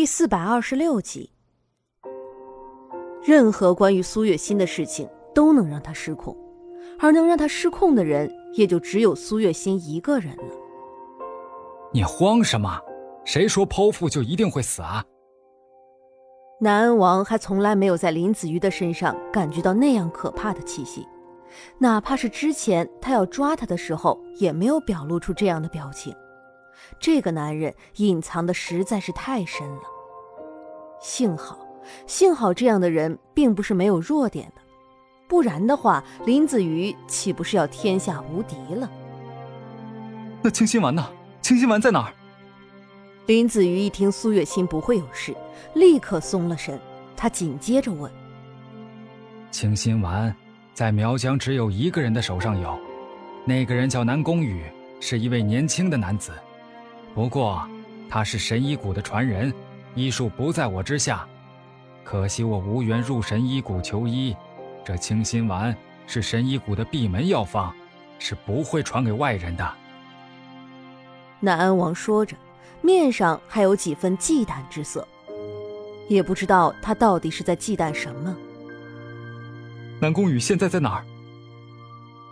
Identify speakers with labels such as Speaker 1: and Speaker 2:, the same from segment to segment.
Speaker 1: 第四百二十六集。任何关于苏月心的事情都能让他失控，而能让他失控的人，也就只有苏月心一个人了。
Speaker 2: 你慌什么？谁说剖腹就一定会死啊？
Speaker 1: 南安王还从来没有在林子瑜的身上感觉到那样可怕的气息，哪怕是之前他要抓他的时候，也没有表露出这样的表情。这个男人隐藏的实在是太深了。幸好，幸好这样的人并不是没有弱点的，不然的话，林子瑜岂不是要天下无敌了？
Speaker 2: 那清心丸呢？清心丸在哪儿？
Speaker 1: 林子瑜一听苏月心不会有事，立刻松了神。他紧接着问：“
Speaker 2: 清心丸在苗疆只有一个人的手上有，那个人叫南宫羽，是一位年轻的男子。”不过，他是神医谷的传人，医术不在我之下。可惜我无缘入神医谷求医。这清心丸是神医谷的闭门药方，是不会传给外人的。
Speaker 1: 南安王说着，面上还有几分忌惮之色，也不知道他到底是在忌惮什么。
Speaker 2: 南宫羽现在在哪儿？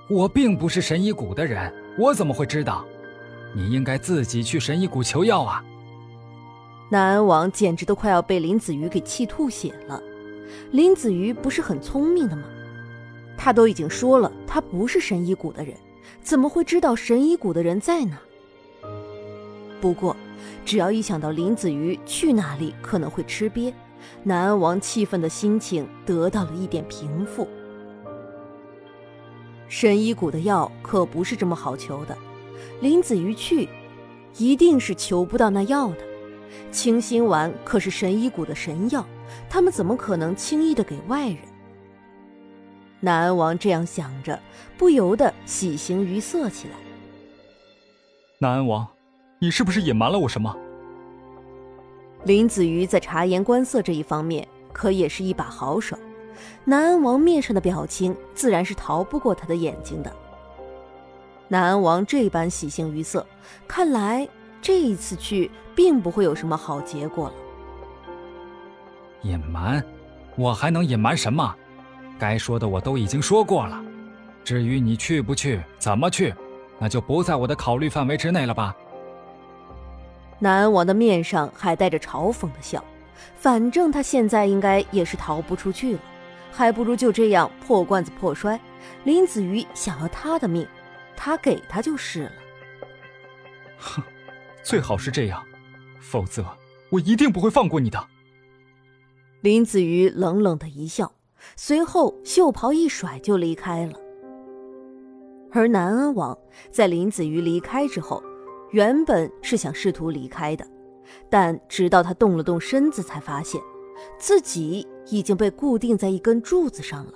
Speaker 2: 我并不是神医谷的人，我怎么会知道？你应该自己去神医谷求药啊！
Speaker 1: 南安王简直都快要被林子瑜给气吐血了。林子瑜不是很聪明的吗？他都已经说了，他不是神医谷的人，怎么会知道神医谷的人在哪？不过，只要一想到林子瑜去那里可能会吃瘪，南安王气愤的心情得到了一点平复。神医谷的药可不是这么好求的。林子瑜去，一定是求不到那药的。清心丸可是神医谷的神药，他们怎么可能轻易的给外人？南安王这样想着，不由得喜形于色起来。
Speaker 2: 南安王，你是不是隐瞒了我什么？
Speaker 1: 林子瑜在察言观色这一方面可也是一把好手，南安王面上的表情自然是逃不过他的眼睛的。南安王这般喜形于色，看来这一次去并不会有什么好结果了。
Speaker 2: 隐瞒，我还能隐瞒什么？该说的我都已经说过了。至于你去不去，怎么去，那就不在我的考虑范围之内了吧。
Speaker 1: 南安王的面上还带着嘲讽的笑，反正他现在应该也是逃不出去了，还不如就这样破罐子破摔。林子瑜想要他的命。他给他就是了。
Speaker 2: 哼，最好是这样，否则我一定不会放过你的。
Speaker 1: 林子瑜冷冷的一笑，随后袖袍一甩就离开了。而南安王在林子瑜离开之后，原本是想试图离开的，但直到他动了动身子，才发现自己已经被固定在一根柱子上了。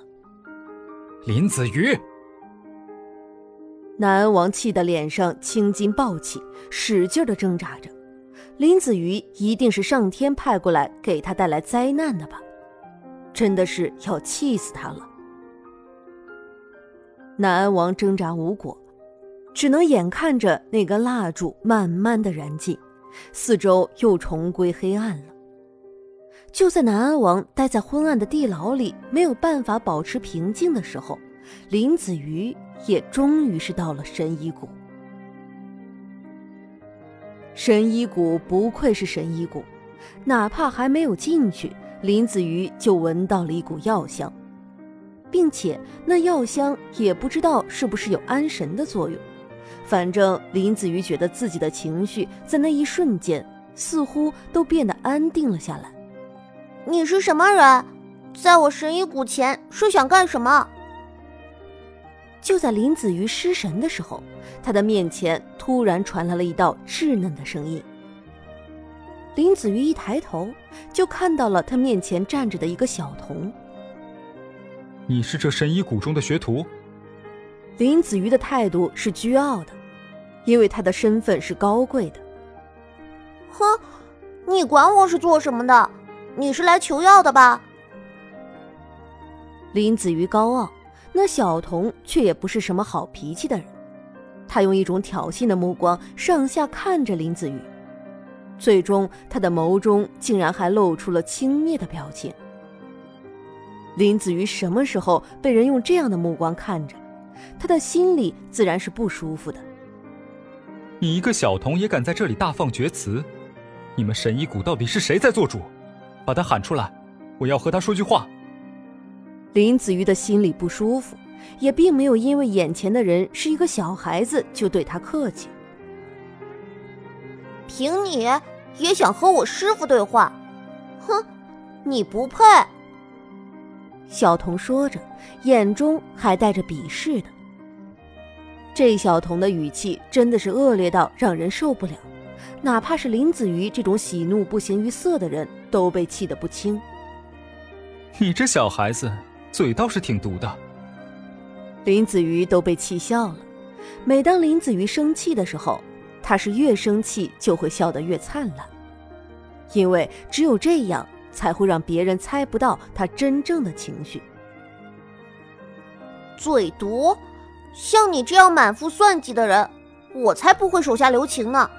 Speaker 2: 林子瑜。
Speaker 1: 南安王气得脸上青筋暴起，使劲的挣扎着。林子瑜一定是上天派过来给他带来灾难的吧？真的是要气死他了。南安王挣扎无果，只能眼看着那根蜡烛慢慢的燃尽，四周又重归黑暗了。就在南安王待在昏暗的地牢里，没有办法保持平静的时候，林子瑜。也终于是到了神医谷。神医谷不愧是神医谷，哪怕还没有进去，林子瑜就闻到了一股药香，并且那药香也不知道是不是有安神的作用。反正林子瑜觉得自己的情绪在那一瞬间似乎都变得安定了下来。
Speaker 3: 你是什么人？在我神医谷前是想干什么？
Speaker 1: 就在林子瑜失神的时候，他的面前突然传来了一道稚嫩的声音。林子瑜一抬头，就看到了他面前站着的一个小童。
Speaker 2: 你是这神医谷中的学徒？
Speaker 1: 林子瑜的态度是倨傲的，因为他的身份是高贵的。
Speaker 3: 哼，你管我是做什么的？你是来求药的吧？
Speaker 1: 林子瑜高傲。那小童却也不是什么好脾气的人，他用一种挑衅的目光上下看着林子瑜，最终他的眸中竟然还露出了轻蔑的表情。林子瑜什么时候被人用这样的目光看着？他的心里自然是不舒服的。
Speaker 2: 你一个小童也敢在这里大放厥词？你们神医谷到底是谁在做主？把他喊出来，我要和他说句话。
Speaker 1: 林子瑜的心里不舒服，也并没有因为眼前的人是一个小孩子就对他客气。
Speaker 3: 凭你也想和我师傅对话？哼，你不配！
Speaker 1: 小童说着，眼中还带着鄙视的。这小童的语气真的是恶劣到让人受不了，哪怕是林子瑜这种喜怒不形于色的人都被气得不轻。
Speaker 2: 你这小孩子嘴倒是挺毒的。
Speaker 1: 林子瑜都被气笑了。每当林子瑜生气的时候，他是越生气就会笑得越灿烂，因为只有这样才会让别人猜不到他真正的情绪。
Speaker 3: 嘴毒。像你这样满腹算计的人，我才不会手下留情呢。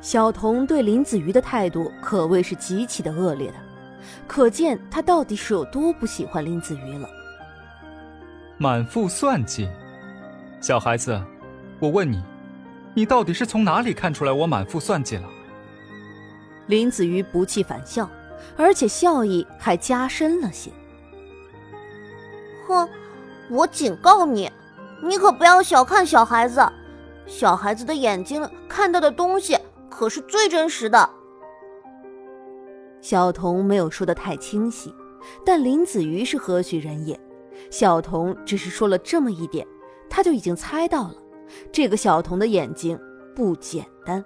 Speaker 1: 小童对林子瑜的态度可谓是极其的恶劣的，可见他到底是有多不喜欢林子瑜了。
Speaker 2: 满腹算计，小孩子，我问你，你到底是从哪里看出来我满腹算计了？
Speaker 1: 林子瑜不气反笑，而且笑意还加深了些。
Speaker 3: 哼。我警告你，你可不要小看小孩子，小孩子的眼睛看到的东西可是最真实的。
Speaker 1: 小童没有说的太清晰，但林子瑜是何许人也？小童只是说了这么一点，他就已经猜到了，这个小童的眼睛不简单。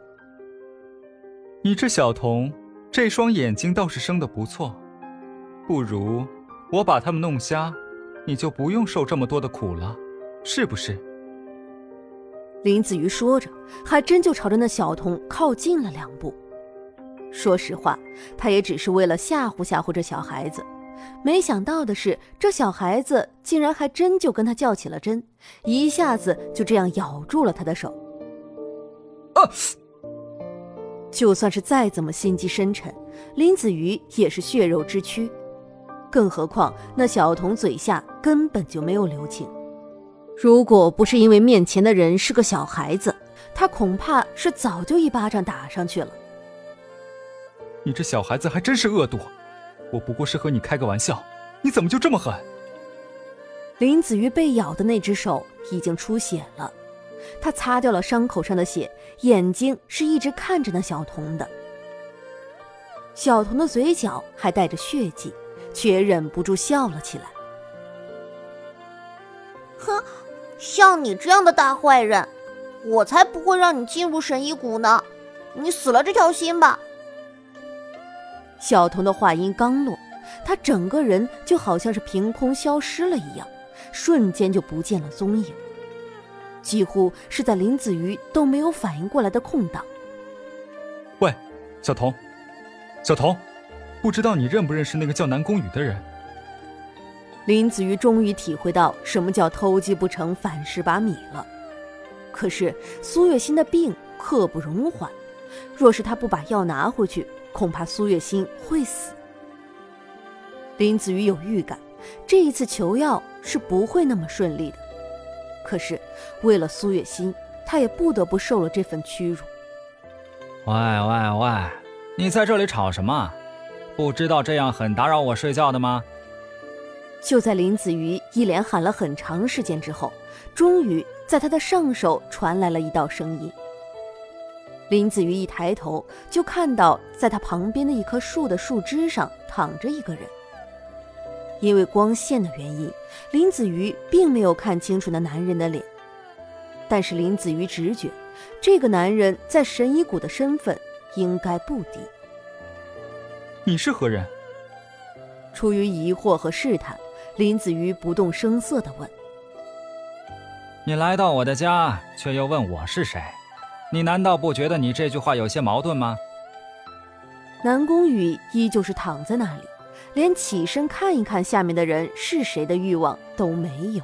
Speaker 2: 你这小童，这双眼睛倒是生的不错，不如我把他们弄瞎。你就不用受这么多的苦了，是不是？
Speaker 1: 林子瑜说着，还真就朝着那小童靠近了两步。说实话，他也只是为了吓唬吓唬这小孩子。没想到的是，这小孩子竟然还真就跟他较起了真，一下子就这样咬住了他的手。
Speaker 2: 啊！
Speaker 1: 就算是再怎么心机深沉，林子瑜也是血肉之躯。更何况那小童嘴下根本就没有留情，如果不是因为面前的人是个小孩子，他恐怕是早就一巴掌打上去了。
Speaker 2: 你这小孩子还真是恶毒，我不过是和你开个玩笑，你怎么就这么狠？
Speaker 1: 林子瑜被咬的那只手已经出血了，他擦掉了伤口上的血，眼睛是一直看着那小童的。小童的嘴角还带着血迹。却忍不住笑了起来。
Speaker 3: 哼，像你这样的大坏人，我才不会让你进入神医谷呢！你死了这条心吧！
Speaker 1: 小童的话音刚落，他整个人就好像是凭空消失了一样，瞬间就不见了踪影，几乎是在林子瑜都没有反应过来的空档。
Speaker 2: 喂，小童，小童。不知道你认不认识那个叫南宫羽的人？
Speaker 1: 林子瑜终于体会到什么叫偷鸡不成反蚀把米了。可是苏月心的病刻不容缓，若是他不把药拿回去，恐怕苏月心会死。林子瑜有预感，这一次求药是不会那么顺利的。可是为了苏月心，他也不得不受了这份屈辱。
Speaker 2: 喂喂喂，你在这里吵什么？不知道这样很打扰我睡觉的吗？
Speaker 1: 就在林子瑜一连喊了很长时间之后，终于在他的上手传来了一道声音。林子瑜一抬头，就看到在他旁边的一棵树的树枝上躺着一个人。因为光线的原因，林子瑜并没有看清楚那男人的脸，但是林子瑜直觉，这个男人在神医谷的身份应该不低。
Speaker 2: 你是何人？
Speaker 1: 出于疑惑和试探，林子瑜不动声色地问：“
Speaker 2: 你来到我的家，却又问我是谁？你难道不觉得你这句话有些矛盾吗？”
Speaker 1: 南宫羽依旧是躺在那里，连起身看一看下面的人是谁的欲望都没有。